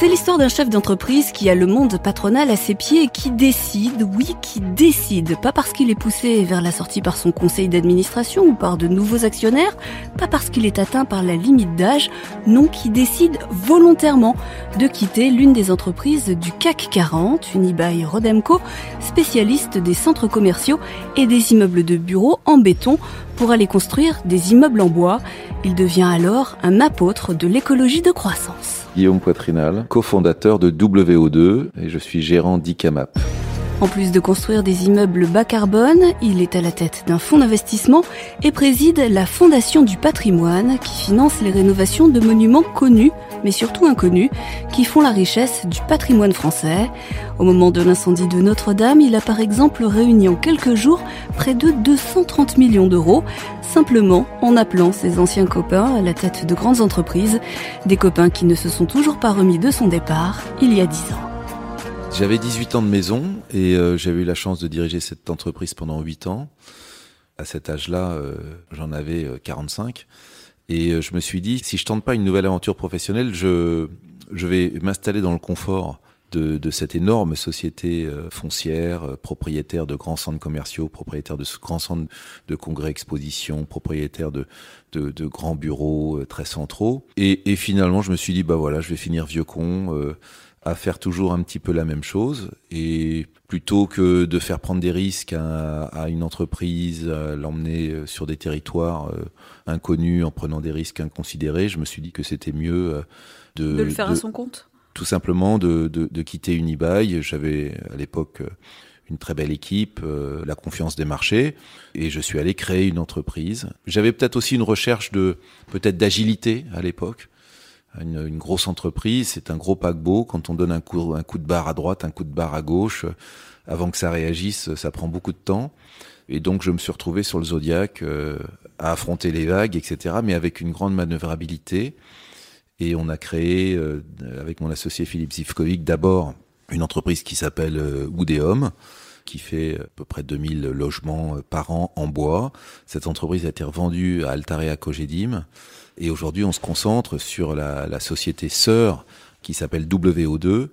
C'est l'histoire d'un chef d'entreprise qui a le monde patronal à ses pieds et qui décide, oui, qui décide, pas parce qu'il est poussé vers la sortie par son conseil d'administration ou par de nouveaux actionnaires, pas parce qu'il est atteint par la limite d'âge, non, qui décide volontairement de quitter l'une des entreprises du CAC 40, Unibail Rodemco, spécialiste des centres commerciaux et des immeubles de bureaux en béton pour aller construire des immeubles en bois. Il devient alors un apôtre de l'écologie de croissance. Guillaume Poitrinal, cofondateur de WO2 et je suis gérant d'ICAMAP. En plus de construire des immeubles bas carbone, il est à la tête d'un fonds d'investissement et préside la Fondation du patrimoine qui finance les rénovations de monuments connus, mais surtout inconnus, qui font la richesse du patrimoine français. Au moment de l'incendie de Notre-Dame, il a par exemple réuni en quelques jours près de 230 millions d'euros, simplement en appelant ses anciens copains à la tête de grandes entreprises, des copains qui ne se sont toujours pas remis de son départ il y a dix ans. J'avais 18 ans de maison et euh, j'avais eu la chance de diriger cette entreprise pendant 8 ans. À cet âge-là, euh, j'en avais 45. Euh, et je me suis dit, si je tente pas une nouvelle aventure professionnelle, je, je vais m'installer dans le confort de, de, cette énorme société foncière, propriétaire de grands centres commerciaux, propriétaire de grands centres de congrès expositions, propriétaire de, de, de grands bureaux très centraux. Et, et, finalement, je me suis dit, bah voilà, je vais finir vieux con à faire toujours un petit peu la même chose et plutôt que de faire prendre des risques à, une entreprise, l'emmener euh, sur des territoires euh, inconnus en prenant des risques inconsidérés, je me suis dit que c'était mieux euh, de, de le faire à son compte? Tout simplement de, de, de quitter Unibail. J'avais à l'époque une très belle équipe, la confiance des marchés, et je suis allé créer une entreprise. J'avais peut-être aussi une recherche de peut-être d'agilité à l'époque une, une, grosse entreprise, c'est un gros paquebot. Quand on donne un coup, un coup de barre à droite, un coup de barre à gauche, avant que ça réagisse, ça prend beaucoup de temps. Et donc, je me suis retrouvé sur le Zodiac euh, à affronter les vagues, etc., mais avec une grande manœuvrabilité. Et on a créé, euh, avec mon associé Philippe Zivkovic, d'abord une entreprise qui s'appelle euh, qui fait à peu près 2000 logements par an en bois. Cette entreprise a été revendue à Altarea Cogedim. Et aujourd'hui, on se concentre sur la, société sœur qui s'appelle WO2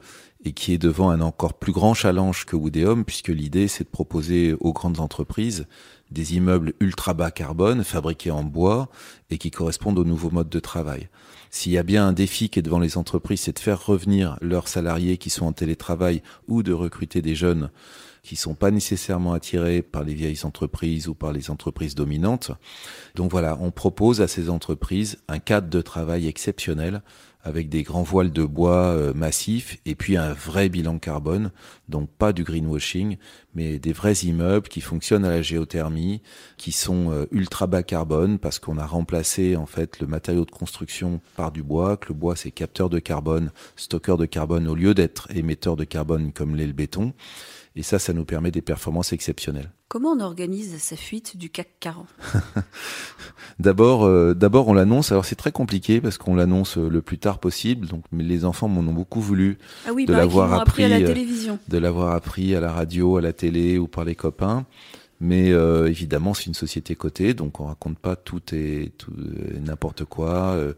et qui est devant un encore plus grand challenge que Woodeum, puisque l'idée, c'est de proposer aux grandes entreprises des immeubles ultra bas carbone, fabriqués en bois et qui correspondent aux nouveaux modes de travail. S'il y a bien un défi qui est devant les entreprises, c'est de faire revenir leurs salariés qui sont en télétravail ou de recruter des jeunes qui sont pas nécessairement attirés par les vieilles entreprises ou par les entreprises dominantes. Donc voilà, on propose à ces entreprises un cadre de travail exceptionnel avec des grands voiles de bois euh, massifs et puis un vrai bilan carbone, donc pas du greenwashing, mais des vrais immeubles qui fonctionnent à la géothermie, qui sont euh, ultra bas carbone parce qu'on a remplacé en fait le matériau de construction par du bois, que le bois c'est capteur de carbone, stockeur de carbone au lieu d'être émetteur de carbone comme l'est le béton. Et ça, ça nous permet des performances exceptionnelles. Comment on organise sa fuite du CAC 40 D'abord, euh, d'abord on l'annonce. Alors c'est très compliqué parce qu'on l'annonce euh, le plus tard possible. Donc, mais les enfants m'en ont beaucoup voulu ah oui, de l'avoir appris, à la euh, télévision, de l'avoir appris à la radio, à la télé ou par les copains. Mais euh, évidemment, c'est une société cotée, donc on raconte pas tout et tout n'importe quoi. Euh,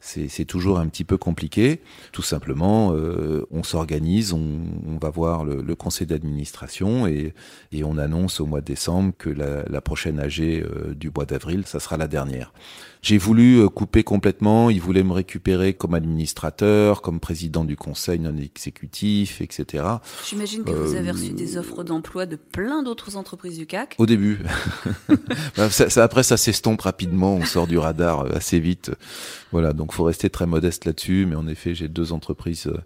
c'est toujours un petit peu compliqué. Tout simplement, euh, on s'organise, on, on, va voir le, conseil d'administration et, et, on annonce au mois de décembre que la, la prochaine AG euh, du mois d'avril, ça sera la dernière. J'ai voulu euh, couper complètement. Ils voulaient me récupérer comme administrateur, comme président du conseil non exécutif, etc. J'imagine que vous avez reçu des offres d'emploi de plein d'autres entreprises du CAC Au début. Bah, ça, après, ça s'estompe rapidement. On sort du radar euh, assez vite. Voilà, donc faut rester très modeste là-dessus. Mais en effet, j'ai deux entreprises euh,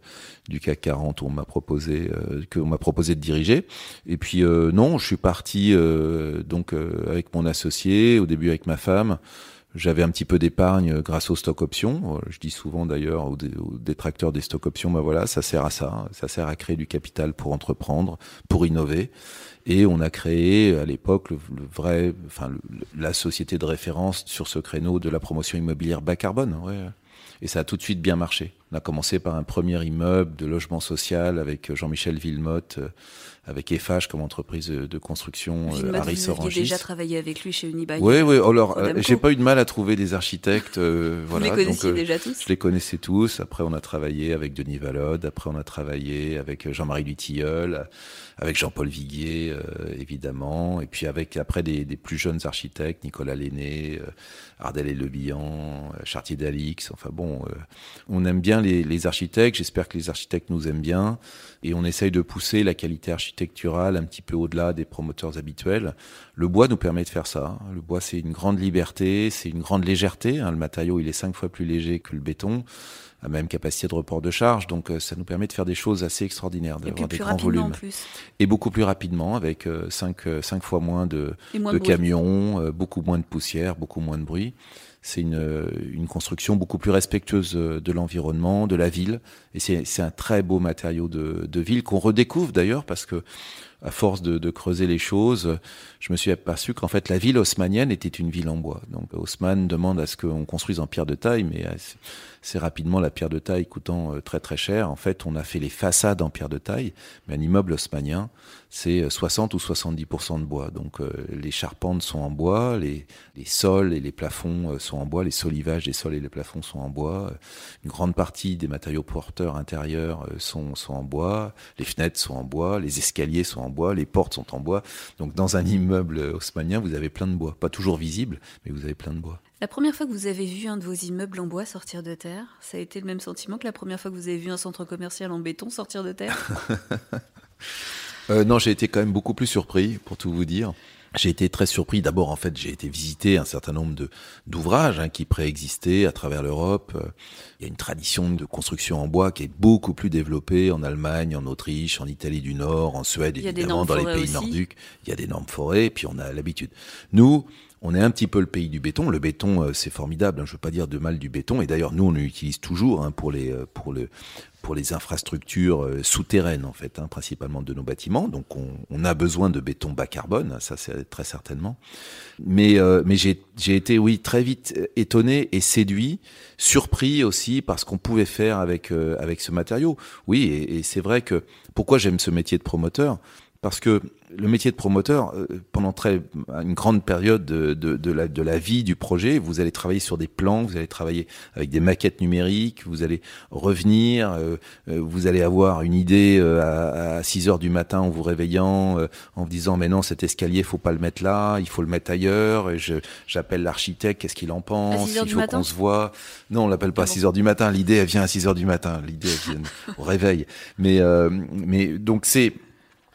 du CAC 40 où on m'a proposé, euh, que on m'a proposé de diriger. Et puis non, je suis parti donc avec mon associé, au début avec ma femme. J'avais un petit peu d'épargne grâce aux stock options. Je dis souvent d'ailleurs aux, détracteurs des stock options, bah voilà, ça sert à ça. Ça sert à créer du capital pour entreprendre, pour innover. Et on a créé à l'époque le, vrai, enfin la société de référence sur ce créneau de la promotion immobilière bas carbone. Ouais. Et ça a tout de suite bien marché. On a commencé par un premier immeuble de logement social avec Jean-Michel Villemotte, euh, avec EFH comme entreprise de construction euh, à Vous avez déjà travaillé avec lui chez Unibail. Oui, oui. Alors, euh, j'ai pas eu de mal à trouver des architectes. Euh, Vous les connaissiez déjà tous Je les connaissais tous. Après, on a travaillé avec Denis Valode. Après, on a travaillé avec Jean-Marie Lutilleul, avec Jean-Paul Viguier, évidemment. Et puis avec après des, des plus jeunes architectes, Nicolas Lenné, Ardel et Le Bihan, Chartier d'Alix. Enfin bon, on aime bien les, les architectes. J'espère que les architectes nous aiment bien. Et on essaye de pousser la qualité architecturale architectural un petit peu au-delà des promoteurs habituels. Le bois nous permet de faire ça. Le bois, c'est une grande liberté, c'est une grande légèreté. Hein. Le matériau, il est cinq fois plus léger que le béton, a même capacité de report de charge. Donc, euh, ça nous permet de faire des choses assez extraordinaires, d'avoir des grands volumes. Et beaucoup plus rapidement, avec euh, cinq, euh, cinq fois moins de, de camions, beaucoup moins de poussière, beaucoup moins de bruit c'est une, une, construction beaucoup plus respectueuse de l'environnement, de la ville. Et c'est un très beau matériau de, de ville qu'on redécouvre d'ailleurs parce que à force de, creuser les choses, je me suis aperçu qu'en fait la ville haussmanienne était une ville en bois. Donc Haussmann demande à ce qu'on construise en pierre de taille, mais c'est rapidement la pierre de taille coûtant euh, très très cher. En fait, on a fait les façades en pierre de taille, mais un immeuble haussmannien, c'est 60 ou 70% de bois. Donc euh, les charpentes sont en bois, les, sols et les plafonds euh, sont en bois, les solivages des sols et les plafonds sont en bois. Une grande partie des matériaux porteurs intérieurs sont, sont en bois, les fenêtres sont en bois, les escaliers sont en bois, les portes sont en bois. Donc dans un immeuble haussmannien, vous avez plein de bois. Pas toujours visible, mais vous avez plein de bois. La première fois que vous avez vu un de vos immeubles en bois sortir de terre, ça a été le même sentiment que la première fois que vous avez vu un centre commercial en béton sortir de terre? Euh, Non, j'ai été quand même beaucoup plus surpris, pour tout vous dire. J'ai été très surpris. D'abord, en fait, j'ai été visiter un certain nombre de d'ouvrages hein, qui préexistaient à travers l'Europe. Il y a une tradition de construction en bois qui est beaucoup plus développée en Allemagne, en Autriche, en Italie du Nord, en Suède, évidemment, dans les pays nordiques. Il y a des normes forêts, puis on a l'habitude. Nous, on est un petit peu le pays du béton. Le béton, euh, c'est formidable. Hein, je veux pas dire de mal du béton. Et d'ailleurs, nous, on l'utilise toujours hein, pour les euh, pour pour les infrastructures euh, souterraines en fait, hein, principalement de nos bâtiments. Donc, on, a besoin de béton bas carbone, ça c'est très certainement. Mais mais j'ai j'ai été oui très vite étonné et séduit, surpris aussi par ce qu'on pouvait faire avec avec ce matériau. Oui, et c'est vrai que pourquoi j'aime ce métier de promoteur? Parce que le métier de promoteur, euh, pendant très une grande période de, de, de, la, de la vie du projet, vous allez travailler sur des plans, vous allez travailler avec des maquettes numériques, vous allez revenir, euh, euh, vous allez avoir une idée à, à 6 heures du matin en vous réveillant, en vous disant mais non cet escalier faut pas le mettre là, il faut le mettre ailleurs. Et je j'appelle l'architecte, qu'est-ce qu'il en pense Il faut qu'on se voit. Non, on l'appelle pas à 6 heures du matin. L'idée elle vient à 6 heures du matin. L'idée elle vient au réveil. Mais mais donc c'est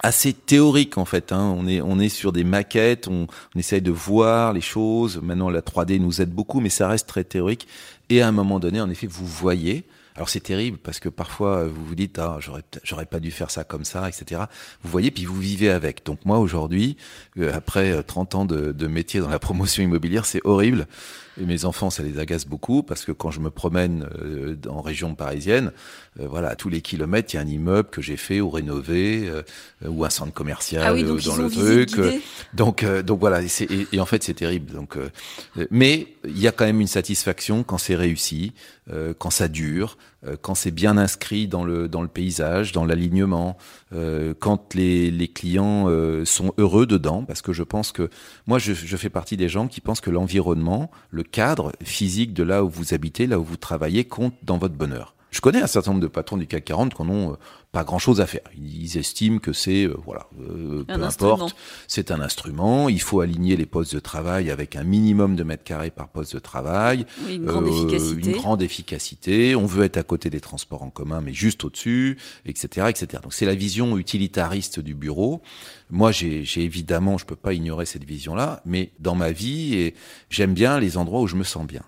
assez théorique en fait. Hein. On est on est sur des maquettes, on, on essaye de voir les choses. Maintenant, la 3D nous aide beaucoup, mais ça reste très théorique. Et à un moment donné, en effet, vous voyez. Alors c'est terrible parce que parfois vous vous dites ah j'aurais j'aurais pas dû faire ça comme ça etc. Vous voyez puis vous vivez avec. Donc moi aujourd'hui euh, après 30 ans de, de métier dans la promotion immobilière c'est horrible et mes enfants, ça les agace beaucoup parce que quand je me promène euh, en région parisienne, euh, voilà, à tous les kilomètres, il y a un immeuble que j'ai fait ou rénové euh, ou un centre commercial ah dans le truc. donc, donc voilà, et, et, en fait, c'est terrible. Donc, mais il y a quand même une satisfaction quand c'est réussi, quand ça dure, quand c'est bien inscrit dans le paysage, dans l'alignement, quand les, clients sont heureux dedans, parce que je pense que moi, je fais partie des gens qui pensent que l'environnement, le cadre physique de là où vous habitez, là où vous travaillez, compte dans votre bonheur. Je connais un certain nombre de patrons du CAC 40 qui n'ont pas grand-chose à faire. Ils estiment que c'est, voilà, peu importe, c'est un instrument. Il faut aligner les postes de travail avec un minimum de mètres carrés par poste de travail. une grande efficacité. Une grande efficacité. On veut être à côté des transports en commun, mais juste au-dessus, etc., etc. Donc c'est la vision utilitariste du bureau. Moi, j'ai évidemment, je peux pas ignorer cette vision-là, mais dans ma vie, j'aime bien les endroits où je me sens bien.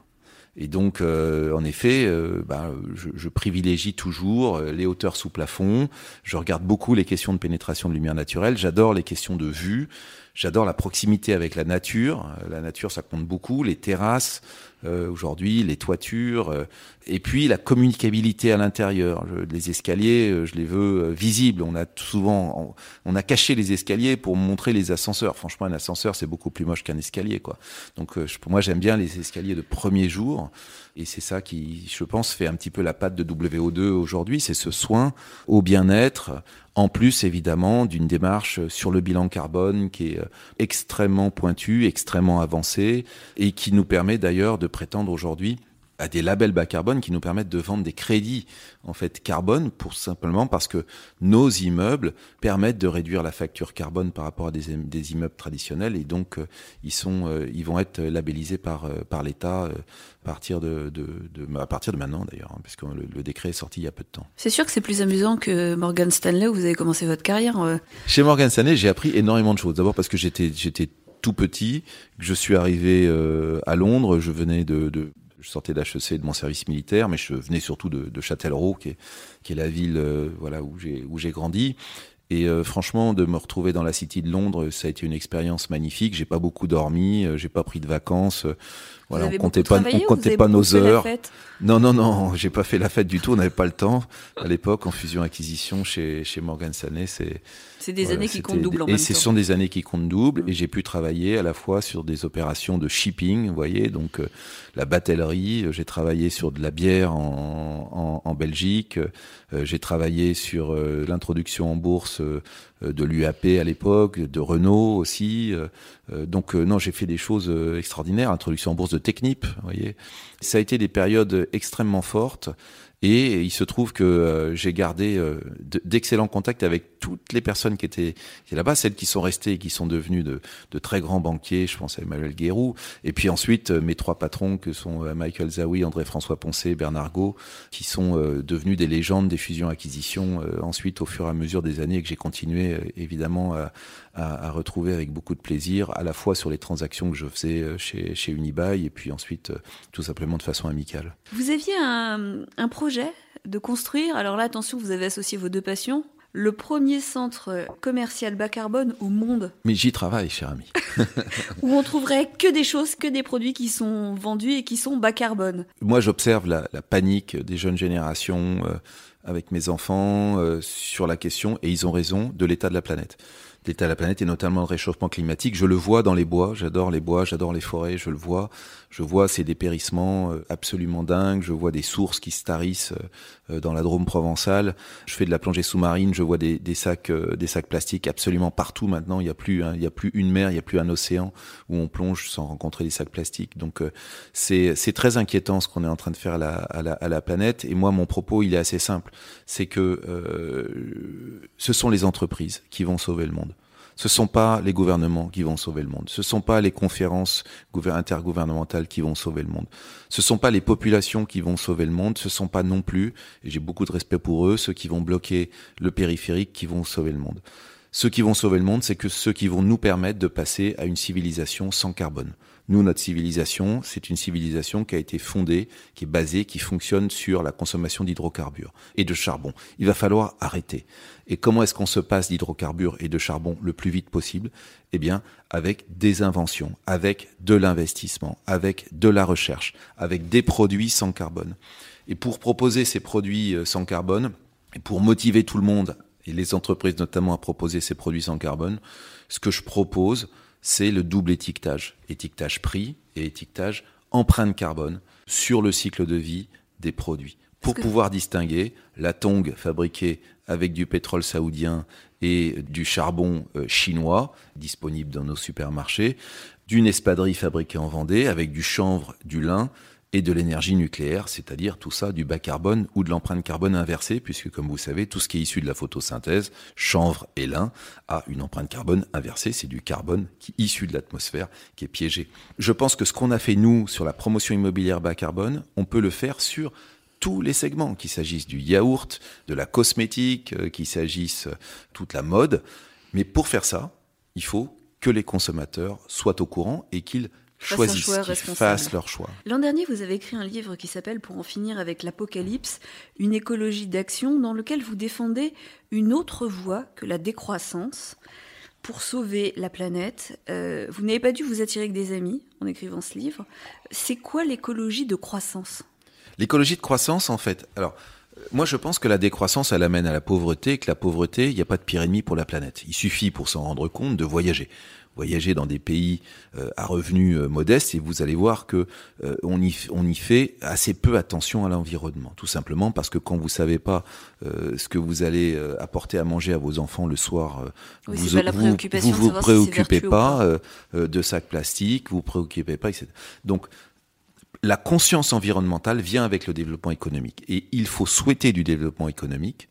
Et donc, euh, en effet, euh, bah, je, privilégie toujours euh, les hauteurs sous plafond. Je regarde beaucoup les questions de pénétration de lumière naturelle. J'adore les questions de vue. J'adore la proximité avec la nature. La nature, ça compte beaucoup. Les terrasses, euh, aujourd'hui, les toitures, euh, et puis la communicabilité à l'intérieur. Les escaliers, euh, je les veux visibles. On a souvent, on, a caché les escaliers pour montrer les ascenseurs. Franchement, un ascenseur, c'est beaucoup plus moche qu'un escalier, quoi. Donc, pour moi, j'aime bien les escaliers de premier jour. Et c'est ça qui, je pense, fait un petit peu la patte de WO2 aujourd'hui. C'est ce soin au bien-être, en plus évidemment d'une démarche sur le bilan carbone qui est extrêmement pointue, extrêmement avancée et qui nous permet d'ailleurs de prétendre aujourd'hui à des labels bas carbone qui nous permettent de vendre des crédits en fait carbone pour simplement parce que nos immeubles permettent de réduire la facture carbone par rapport à des, des immeubles traditionnels et donc euh, ils sont euh, ils vont être labellisés par euh, par l'État à partir de, de, de, à partir de maintenant d'ailleurs hein, puisque le, le, décret est sorti il y a peu de temps. C'est sûr que c'est plus amusant que Morgan Stanley où vous avez commencé votre carrière. Chez Morgan Stanley, j'ai appris énormément de choses. D'abord parce que j'étais j'étais tout petit, je suis arrivé euh, à Londres, je venais de, de je sortais d'HEC de mon service militaire, mais je venais surtout de, de Châtellerault, qui est, qui est la ville euh, voilà où j'ai où j'ai grandi. Et euh, franchement, de me retrouver dans la City de Londres, ça a été une expérience magnifique. J'ai pas beaucoup dormi, j'ai pas pris de vacances. Voilà, on comptait pas, on comptait pas nos heures. Non, non, non, j'ai pas fait la fête du tout. On n'avait pas le temps à l'époque en fusion acquisition chez chez Morgan Stanley. C'est c'est des voilà, années qui comptent double en et même ce sont des années qui comptent double. Mm. Et j'ai pu travailler à la fois sur des opérations de shipping, vous voyez, donc euh, la batellerie. J'ai travaillé sur de la bière en, en, en Belgique. Euh, j'ai travaillé sur euh, l'introduction en bourse de l'UAP à l'époque, de Renault aussi. donc non, j'ai fait des choses extraordinaires. Introduction en bourse de Technip, vous voyez. Ça a été des périodes extrêmement fortes. Et il se trouve que euh, j'ai gardé euh, d'excellents contacts avec toutes les personnes qui étaient, là-bas, celles qui sont restées et qui sont devenues de, de, très grands banquiers. Je pense à Emmanuel Guérou. Et puis ensuite, euh, mes trois patrons que sont Michael Zawi, André-François Poncé, Bernard Gau, qui sont devenus des légendes des fusions-acquisitions ensuite au fur et à mesure des années et que j'ai continué évidemment à, à, à, retrouver avec beaucoup de plaisir, à la fois sur les transactions que je faisais chez, chez Unibail et puis ensuite tout simplement de façon amicale. Vous aviez un, un projet de construire, alors là attention, vous avez associé vos deux passions, le premier centre commercial bas carbone au monde. Mais j'y travaille, cher ami. où on trouverait que des choses, que des produits qui sont vendus et qui sont bas carbone. Moi, j'observe la, la, panique des jeunes générations euh, avec mes enfants euh, sur la question, et ils ont raison, de l'état de la planète l'état de la planète et notamment le réchauffement climatique. Je le vois dans les bois, j'adore les bois, j'adore les forêts, je le vois. Je vois ces dépérissements absolument dingues, je vois des sources qui se tarissent dans la Drôme provençale. Je fais de la plongée sous-marine, je vois des, sacs des sacs plastiques absolument partout maintenant, il y a plus hein, il a plus une mer, il y a plus un océan où on plonge sans rencontrer des sacs plastiques. Donc c'est c'est très inquiétant ce qu'on est en train de faire à la, à la, à la planète et moi mon propos, il est assez simple, c'est que euh, ce sont les entreprises qui vont sauver le monde. Ce sont pas les gouvernements qui vont sauver le monde. Ce sont pas les conférences intergouvernementales qui vont sauver le monde. Ce sont pas les populations qui vont sauver le monde. Ce sont pas non plus, et j'ai beaucoup de respect pour eux, ceux qui vont bloquer le périphérique qui vont sauver le monde. Ceux qui vont sauver le monde, c'est que ceux qui vont nous permettre de passer à une civilisation sans carbone. Nous, notre civilisation, c'est une civilisation qui a été fondée, qui est basée, qui fonctionne sur la consommation d'hydrocarbures et de charbon. Il va falloir arrêter. Et comment est-ce qu'on se passe d'hydrocarbures et de charbon le plus vite possible? Eh bien, avec des inventions, avec de l'investissement, avec de la recherche, avec des produits sans carbone. Et pour proposer ces produits sans carbone, et pour motiver tout le monde, et les entreprises notamment à proposer ces produits sans carbone, ce que je propose, c'est le double étiquetage. Étiquetage prix et étiquetage empreinte carbone sur le cycle de vie des produits. Pour pouvoir distinguer la tongue fabriquée avec du pétrole saoudien et du charbon chinois, disponible dans nos supermarchés, d'une espadrille fabriquée en Vendée avec du chanvre, du lin et de l'énergie nucléaire, c'est-à-dire tout ça du bas carbone ou de l'empreinte carbone inversée, puisque comme vous savez, tout ce qui est issu de la photosynthèse, chanvre et lin, a une empreinte carbone inversée, c'est du carbone qui issu de l'atmosphère qui est piégé. Je pense que ce qu'on a fait nous sur la promotion immobilière bas carbone, on peut le faire sur tous les segments, qu'il s'agisse du yaourt, de la cosmétique, euh, qu'il s'agisse euh, toute la mode. Mais pour faire ça, il faut que les consommateurs soient au courant et qu'ils choisissent, qu'ils fassent leur choix. L'an dernier, vous avez écrit un livre qui s'appelle Pour en finir avec l'apocalypse, une écologie d'action, dans lequel vous défendez une autre voie que la décroissance pour sauver la planète. Euh, vous n'avez pas dû vous attirer que des amis en écrivant ce livre. C'est quoi l'écologie de croissance? L'écologie de croissance, en fait, alors moi, je pense que la décroissance, elle amène à la pauvreté, et que la pauvreté, il n'y a pas de pire ennemi pour la planète. Il suffit, pour s'en rendre compte, de voyager. Voyager dans des pays euh, à revenus euh, modestes et vous allez voir que euh, on, y, on y fait assez peu attention à l'environnement. Tout simplement parce que quand vous savez pas ce que vous allez apporter à manger à vos enfants le soir, vous, vous, vous, vous, préoccupez pas, de sacs plastiques, vous vous préoccupez pas, etc. Donc la conscience environnementale vient avec le développement économique. Et il faut souhaiter du développement économique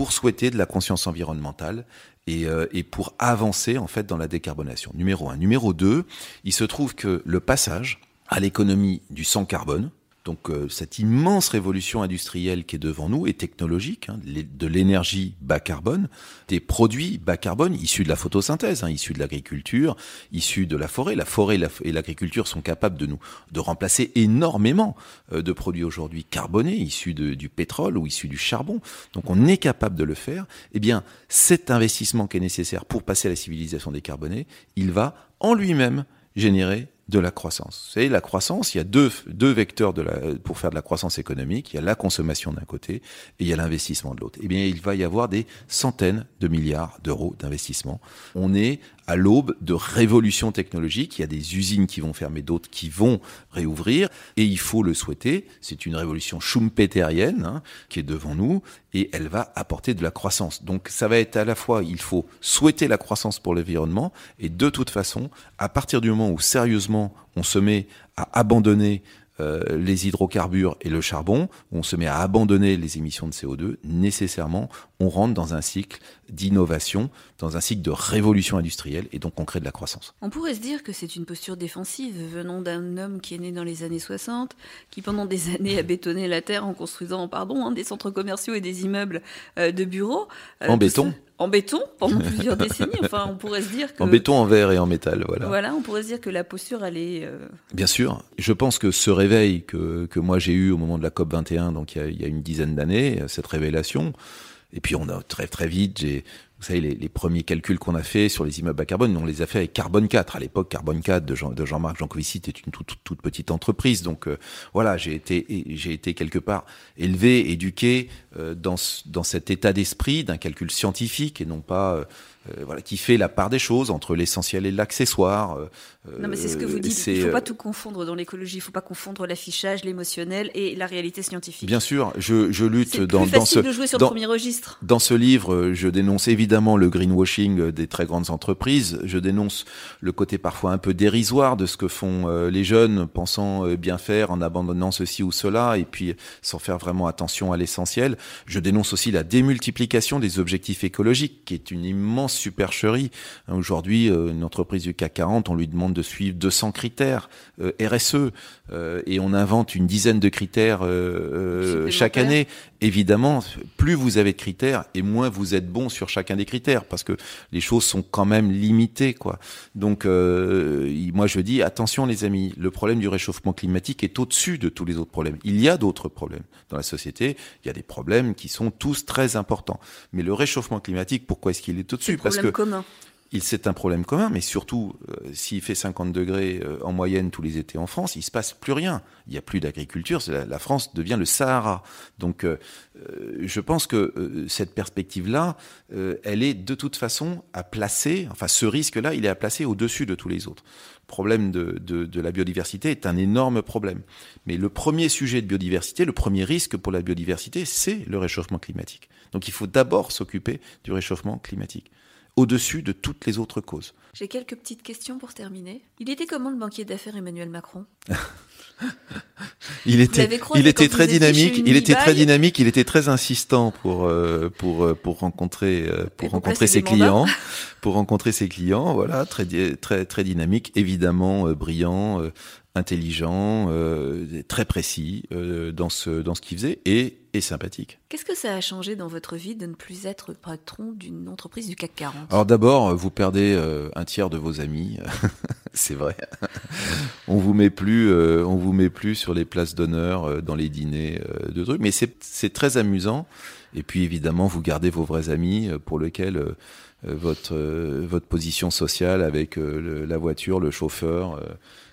pour souhaiter de la conscience environnementale et, euh, et, pour avancer en fait dans la décarbonation. Numéro un. Numéro deux, il se trouve que le passage à l'économie du sans carbone, donc euh, cette immense révolution industrielle qui est devant nous et technologique, hein, de l'énergie bas carbone, des produits bas carbone issus de la photosynthèse, hein, issus de l'agriculture, issus de la forêt. La forêt et l'agriculture sont capables de nous de remplacer énormément euh, de produits aujourd'hui carbonés, issus du pétrole ou issus du charbon. Donc on est capable de le faire. Eh bien, cet investissement qui est nécessaire pour passer à la civilisation décarbonée, il va en lui-même générer de la croissance. Vous savez, la croissance, il y a deux, deux vecteurs de la, pour faire de la croissance économique. Il y a la consommation d'un côté et il y a l'investissement de l'autre. Eh bien, il va y avoir des centaines de milliards d'euros d'investissement. On est à l'aube de révolutions technologiques. Il y a des usines qui vont fermer, d'autres qui vont réouvrir. Et il faut le souhaiter. C'est une révolution schumpeterienne hein, qui est devant nous et elle va apporter de la croissance. Donc ça va être à la fois, il faut souhaiter la croissance pour l'environnement et de toute façon, à partir du moment où sérieusement on se met à abandonner euh, les hydrocarbures et le charbon, où on se met à abandonner les émissions de CO2, nécessairement, on rentre dans un cycle d'innovation, dans un cycle de révolution industrielle, et donc on crée de la croissance. On pourrait se dire que c'est une posture défensive venant d'un homme qui est né dans les années 60, qui pendant des années a bétonné la terre en construisant, pardon, hein, des centres commerciaux et des immeubles euh, de bureaux. Euh, en béton en béton pendant plusieurs décennies. Enfin, on pourrait se dire que... En béton, en verre et en métal, voilà. Voilà, on pourrait se dire que la posture, elle est... Euh, Bien sûr. Je pense que ce réveil que, que moi j'ai eu au moment de la COP 21, donc il y a, il y a une dizaine d'années, cette révélation, et puis on a très très vite, j'ai vous savez, les, premiers calculs qu'on a fait sur les immeubles à carbone, on les a fait avec Carbone 4. À l'époque, Carbone 4 de, Jean, de Jean-Marc Jancovici était une toute, petite entreprise. Donc euh, voilà, j'ai été, j'ai été quelque part élevé, éduqué euh, dans, dans cet état d'esprit d'un calcul scientifique et non pas euh, euh, voilà, qui fait la part des choses entre l'essentiel et l'accessoire. Euh, non, mais c'est ce que vous dites. Il ne faut pas tout confondre dans l'écologie. Il ne faut pas confondre l'affichage, l'émotionnel et la réalité scientifique. Bien sûr, je, je lutte dans, plus dans ce. de jouer sur dans, le premier registre. Dans ce livre, je dénonce évidemment le greenwashing des très grandes entreprises. Je dénonce le côté parfois un peu dérisoire de ce que font euh, les jeunes, pensant bien faire en abandonnant ceci ou cela, et puis sans faire vraiment attention à l'essentiel. Je dénonce aussi la démultiplication des objectifs écologiques, qui est une immense supercherie. Hein, aujourd'hui, euh, une entreprise du CAC 40, on lui demande de suivre 200 critères euh, RSE euh, et on invente une dizaine de critères chaque année. Évidemment, plus vous avez de critères et moins vous êtes bon sur chacun des critères parce que les choses sont quand même limitées, quoi. Donc, moi, je dis attention, les amis, le problème du réchauffement climatique est au-dessus de tous les autres problèmes. Il y a d'autres problèmes dans la société. Il y a des problèmes qui sont tous très importants. Mais le réchauffement climatique, pourquoi est-ce qu'il est au-dessus? Parce que commun. Il c'est un problème commun, mais surtout, euh, s'il fait 50 degrés euh, en moyenne tous les étés en France, il se passe plus rien. Il n'y a plus d'agriculture. La, la, France devient le Sahara. Donc, euh, je pense que cette perspective-là, elle est de toute façon à placer. Enfin, ce risque-là, il est à placer au-dessus de tous les autres. Le problème de, de, de la biodiversité est un énorme problème. Mais le premier sujet de biodiversité, le premier risque pour la biodiversité, c'est le réchauffement climatique. Donc, il faut d'abord s'occuper du réchauffement climatique. Au-dessus de toutes les autres causes. J'ai quelques petites questions pour terminer. Il était comment le banquier d'affaires Emmanuel Macron? Il était, il était très dynamique. Il était très dynamique. Il était très insistant pour euh, pour euh, pour rencontrer euh, pour rencontrer ses clients, pour rencontrer ses clients. Voilà, très très très dynamique, évidemment brillant, intelligent, euh, très précis euh, dans ce dans ce qu'il faisait et, et sympathique. Qu'est-ce que ça a changé dans votre vie de ne plus être patron d'une entreprise du CAC 40 Alors d'abord, vous perdez euh, un tiers de vos amis, c'est vrai. on vous met plus, on vous met plus sur les places d'honneur dans les dîners de trucs, mais c'est très amusant. Et puis évidemment, vous gardez vos vrais amis pour lesquels votre votre position sociale avec la voiture, le chauffeur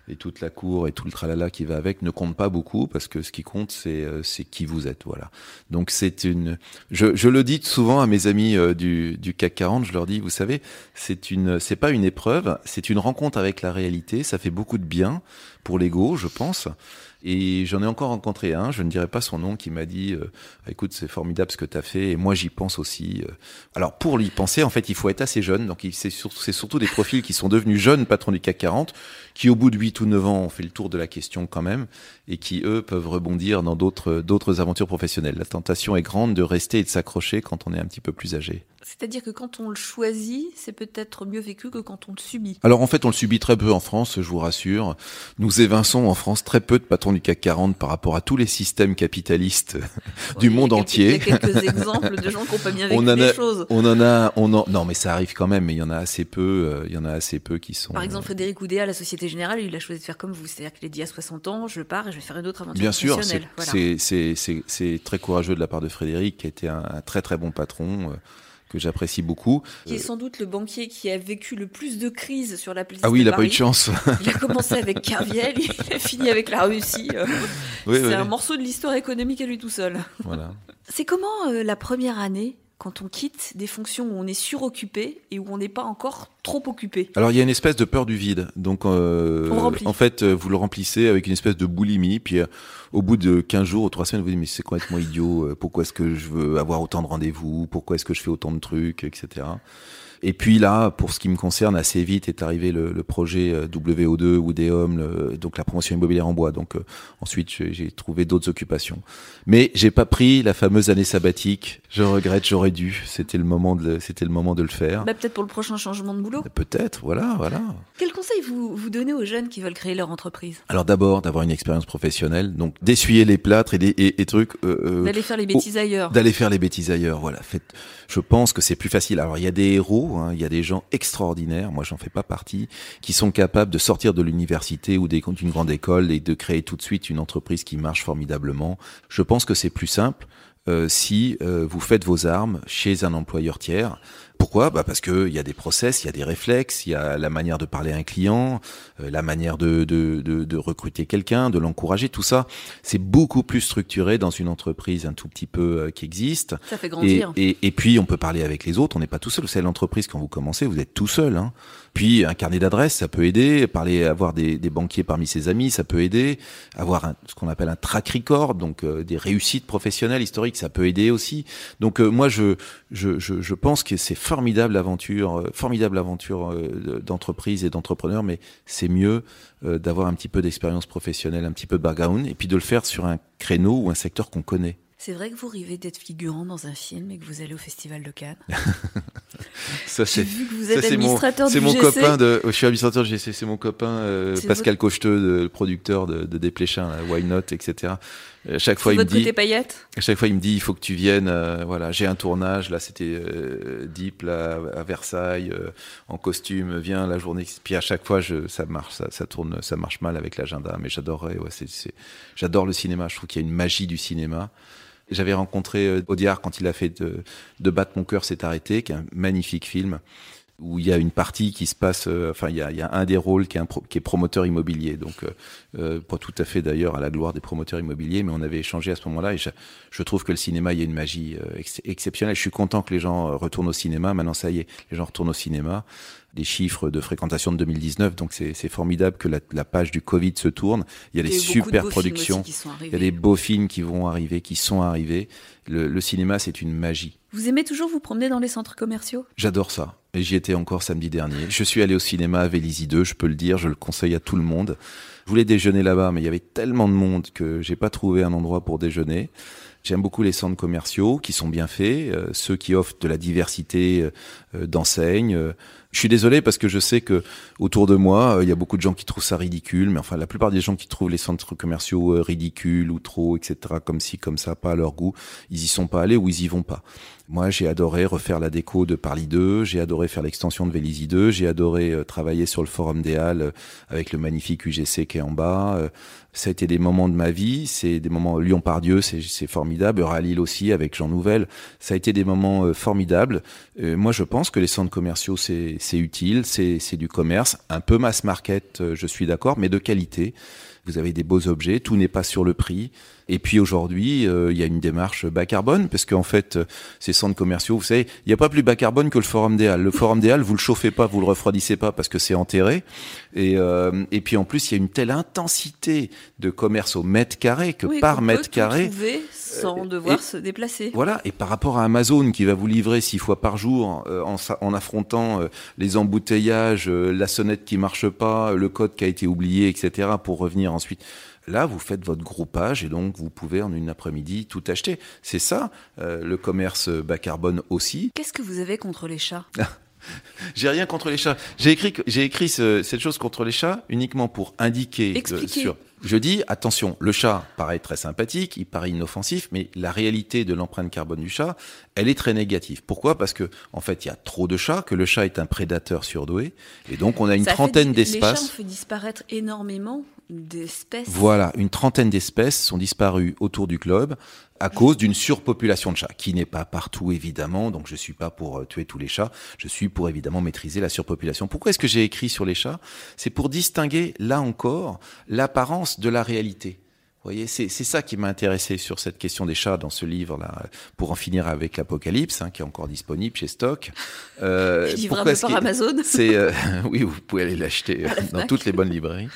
et toute la cour et tout le tralala qui va avec ne compte pas beaucoup parce que ce qui compte c'est euh, c'est qui vous êtes voilà. Donc c'est une je, je le dis souvent à mes amis euh, du, du CAC 40 je leur dis vous savez c'est une c'est pas une épreuve c'est une rencontre avec la réalité ça fait beaucoup de bien pour l'ego je pense et j'en ai encore rencontré un, je ne dirais pas son nom, qui m'a dit euh, "Écoute, c'est formidable ce que tu as fait, et moi j'y pense aussi." Alors pour y penser, en fait, il faut être assez jeune. Donc c'est surtout, des profils qui sont devenus jeunes patrons du CAC 40, qui au bout de 8 ou 9 ans ont fait le tour de la question quand même, et qui eux peuvent rebondir dans d'autres aventures professionnelles. La tentation est grande de rester et de s'accrocher quand on est un petit peu plus âgé. C'est-à-dire que quand on le choisit, c'est peut-être mieux vécu que quand on le subit. Alors en fait, on le subit très peu en France, je vous rassure. Nous évinçons en France très peu de patrons du CAC 40 par rapport à tous les systèmes capitalistes du monde entier. Il y a quelques exemples de gens qui pas bien vécu on en choses. On en a, on en, non mais ça arrive quand même, mais il y en a assez peu, euh, il y en a assez peu qui sont. Par exemple, euh, Frédéric Oudéa, la Société Générale, il a choisi de faire comme vous, c'est-à-dire qu'il a dit à 60 ans, je pars et je vais faire une autre aventure Bien sûr, c'est c'est très courageux de la part de Frédéric, qui a été un, un très très bon patron. Euh, que j'apprécie beaucoup. Qui est sans doute le banquier qui a vécu le plus de crises sur la place Ah oui, il n'a pas eu de chance. il a commencé avec Kerviel, il a fini avec la Russie. c'est un morceau de l'histoire économique à lui tout seul. Voilà. C'est comment euh, la première année quand on quitte des fonctions où on est suroccupé et où on n'est pas encore trop occupé Alors il y a une espèce de peur du vide. Donc euh, en fait, euh, vous le remplissez avec une espèce de boulimie, puis euh, au bout de 15 jours ou 3 semaines, vous vous dites mais c'est complètement idiot, pourquoi est-ce que je veux avoir autant de rendez-vous, pourquoi est-ce que je fais autant de trucs, etc. Et puis là, pour ce qui me concerne, assez vite est arrivé le, le projet euh, WO2 ou Deum, donc la promotion immobilière en bois. Donc euh, ensuite, j'ai trouvé d'autres occupations. Mais j'ai pas pris la fameuse année sabbatique. Je regrette, j'aurais dû. C'était le moment de, c'était le moment de le faire. Bah, peut-être pour le prochain changement de boulot. Peut-être, voilà, voilà. Quel conseil vous vous donnez aux jeunes qui veulent créer leur entreprise? Alors d'abord, d'avoir une expérience professionnelle, donc d'essuyer les plâtres et des et, et trucs. Euh, d'aller faire les bêtises ailleurs. D'aller faire les bêtises ailleurs, voilà. Faites. Je pense que c'est plus facile. Alors il y a des héros Hein. Il y a des gens extraordinaires, moi j'en fais pas partie, qui sont capables de sortir de l'université ou d'une grande école et de créer tout de suite une entreprise qui marche formidablement. Je pense que c'est plus simple euh, si euh, vous faites vos armes chez un employeur tiers pourquoi? Bah Parce qu'il y a des process, il y a des réflexes, il y a la manière de parler à un client, euh, la manière de, de, de, de recruter quelqu'un, de l'encourager, tout ça. C'est beaucoup plus structuré dans une entreprise un tout petit peu euh, qui existe. Ça fait grandir. Et, et, et, puis, on peut parler avec les autres, on n'est pas tout seul. C'est l'entreprise, quand vous commencez, vous êtes tout seul. Hein. Puis, un carnet d'adresses, ça peut aider. Parler, avoir des, des, banquiers parmi ses amis, ça peut aider. Avoir un, ce qu'on appelle un track record, donc euh, des réussites professionnelles historiques, ça peut aider aussi. Donc, moi, je, je, je, je pense que c'est formidable aventure, euh, formidable aventure euh, d'entreprise et d'entrepreneur, mais c'est mieux euh, d'avoir un petit peu d'expérience professionnelle, un petit peu de background, et puis de le faire sur un créneau ou un secteur qu'on connaît. C'est vrai que vous rêvez d'être figurant dans un film et que vous allez au Festival de Cannes. ça c'est C'est mon, copain de. Je suis administrateur du GC. C'est mon copain euh, Pascal votre... Cocheteux, le producteur de, de Desplechin, Why Not, etc. À chaque fois il me dit. à chaque fois il me dit il faut que tu viennes. Euh, voilà, j'ai un tournage. Là c'était euh, Deep là à Versailles euh, en costume. Viens la journée. Puis à chaque fois je ça marche, ça, ça tourne, ça marche mal avec l'agenda. Mais j'adorerais. Ouais, c'est, j'adore le cinéma. Je trouve qu'il y a une magie du cinéma. J'avais rencontré euh, Audiard quand il a fait de, de mon cœur s'est arrêté, qui est un magnifique film où il y a une partie qui se passe, euh, enfin il y a, il y a, un des rôles qui est, un pro, qui est promoteur immobilier, donc euh, euh, pas tout à fait d'ailleurs à la gloire des promoteurs immobiliers, mais on avait échangé à ce moment-là et je, je trouve que le cinéma il y a une magie euh, ex exceptionnelle. Je suis content que les gens retournent au cinéma. Maintenant ça y est, les gens retournent au cinéma. Les chiffres de fréquentation de 2019, donc c'est formidable que la, la, page du Covid se tourne. Il y a des super de productions, il y a des beaux films qui vont arriver, qui sont arrivés. Le, le cinéma c'est une magie. Vous aimez toujours vous promener dans les centres commerciaux? J'adore ça. Et j'y étais encore samedi dernier. Je suis allé au cinéma à Vélizy 2, je peux le dire, je le conseille à tout le monde. Je voulais déjeuner là-bas, mais il y avait tellement de monde que j'ai pas trouvé un endroit pour déjeuner. J'aime beaucoup les centres commerciaux qui sont bien faits, euh, ceux qui offrent de la diversité euh, d'enseignes. Euh. Je suis désolé parce que je sais que autour de moi, il y a beaucoup de gens qui trouvent ça ridicule, mais enfin la plupart des gens qui trouvent les centres commerciaux ridicules ou trop, etc., comme ci, comme ça, pas à leur goût, ils y sont pas allés ou ils y vont pas. Moi, j'ai adoré refaire la déco de Parly 2, j'ai adoré faire l'extension de Vélizy 2, j'ai adoré euh, travailler sur le Forum des Halles euh, avec le magnifique UGC qui est en bas. Euh, ça a été des moments de ma vie, c'est des moments Lyon-Pardieu, c'est formidable, Lille aussi avec Jean Nouvel, ça a été des moments formidables. moi, je pense que les centres commerciaux, c'est utile, c'est du commerce, un peu mass market, je suis d'accord, mais de qualité. Vous avez des beaux objets, tout n'est pas sur le prix. Et puis aujourd'hui, euh, il y a une démarche bas carbone, parce qu'en fait, euh, ces centres commerciaux, vous savez, il n'y a pas plus bas carbone que le Forum des Halles. Le Forum des Halles, vous le chauffez pas, vous le refroidissez pas parce que c'est enterré. Et, euh, et puis en plus, il y a une telle intensité de commerce au mètre carré que par mètre carré, sans devoir se déplacer. Voilà. Et par rapport à Amazon qui va vous livrer six fois par jour en, en, affrontant les embouteillages, la sonnette qui marche pas, le code qui a été oublié, etc. pour revenir ensuite. Là, vous faites votre groupage et donc vous pouvez en une après-midi tout acheter. C'est ça, euh, le commerce bas carbone aussi. Qu'est-ce que vous avez contre les chats? J'ai rien contre les chats. J'ai écrit, j'ai écrit cette chose contre les chats uniquement pour indiquer sur. Je dis attention, le chat paraît très sympathique, il paraît inoffensif, mais la réalité de l'empreinte carbone du chat, elle est très négative. Pourquoi? Parce que en fait, il y a trop de chats, que le chat est un prédateur surdoué, et donc on a une trentaine d'espaces. Les chats ont fait disparaître énormément d'espèces. Voilà, une trentaine d'espèces sont disparues autour du globe à cause d'une surpopulation de chats, qui n'est pas partout évidemment, donc je suis pas pour euh, tuer tous les chats, je suis pour évidemment maîtriser la surpopulation. Pourquoi est-ce que j'ai écrit sur les chats? C'est pour distinguer, là encore, l'apparence de la réalité. Voyez, c'est ça qui m'a intéressé sur cette question des chats dans ce livre-là, pour en finir avec l'Apocalypse, hein, qui est encore disponible chez Stock. Euh, Livrable par Amazon. C'est euh, oui, vous pouvez aller l'acheter euh, dans toutes les bonnes librairies.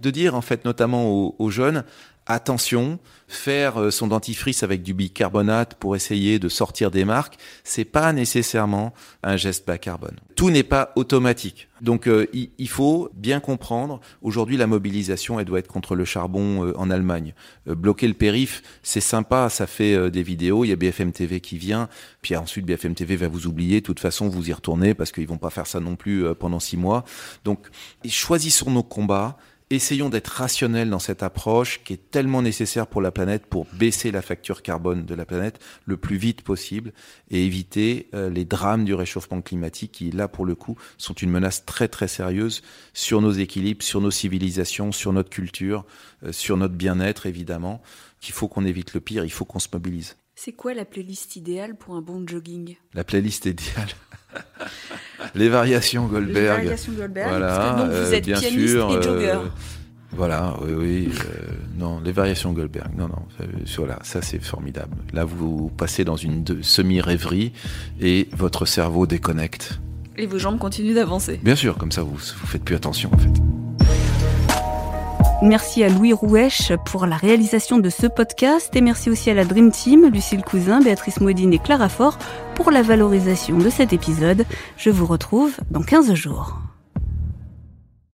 De dire en fait, notamment aux, aux jeunes, attention, faire euh, son dentifrice avec du bicarbonate pour essayer de sortir des marques, c'est pas nécessairement un geste bas carbone. Tout n'est pas automatique. Donc euh, il, faut bien comprendre, aujourd'hui la mobilisation, elle doit être contre le charbon euh, en Allemagne. bloquer le périph, c'est sympa, ça fait des vidéos, il y a BFM TV qui vient, puis ensuite BFM TV va vous oublier, de toute façon vous y retournez parce qu'ils vont pas faire ça non plus pendant six mois. Donc choisissons nos combats, essayons d'être rationnels dans cette approche qui est tellement nécessaire pour la planète pour baisser la facture carbone de la planète le plus vite possible et éviter euh, les drames du réchauffement climatique qui, là, pour le coup, sont une menace très très sérieuse sur nos équilibres, sur nos civilisations, sur notre culture, euh, sur notre bien-être, évidemment, qu'il faut qu'on évite le pire, il faut qu'on se mobilise. C'est quoi la playlist idéale pour un bon jogging La playlist idéale Les variations Goldberg. Les variations Goldberg. Voilà, donc vous êtes bien pianiste sûr, et jogger. Euh, voilà, oui, oui. Euh, non, les variations Goldberg. Non, non. voilà, ça c'est formidable. Là, vous passez dans une semi-rêverie et votre cerveau déconnecte. Et vos jambes continuent d'avancer. Bien sûr, comme ça vous vous faites plus attention en fait. Merci à Louis Rouèche pour la réalisation de ce podcast et merci aussi à la Dream Team, Lucille Cousin, Béatrice Modine et Clara Fort pour la valorisation de cet épisode. Je vous retrouve dans 15 jours.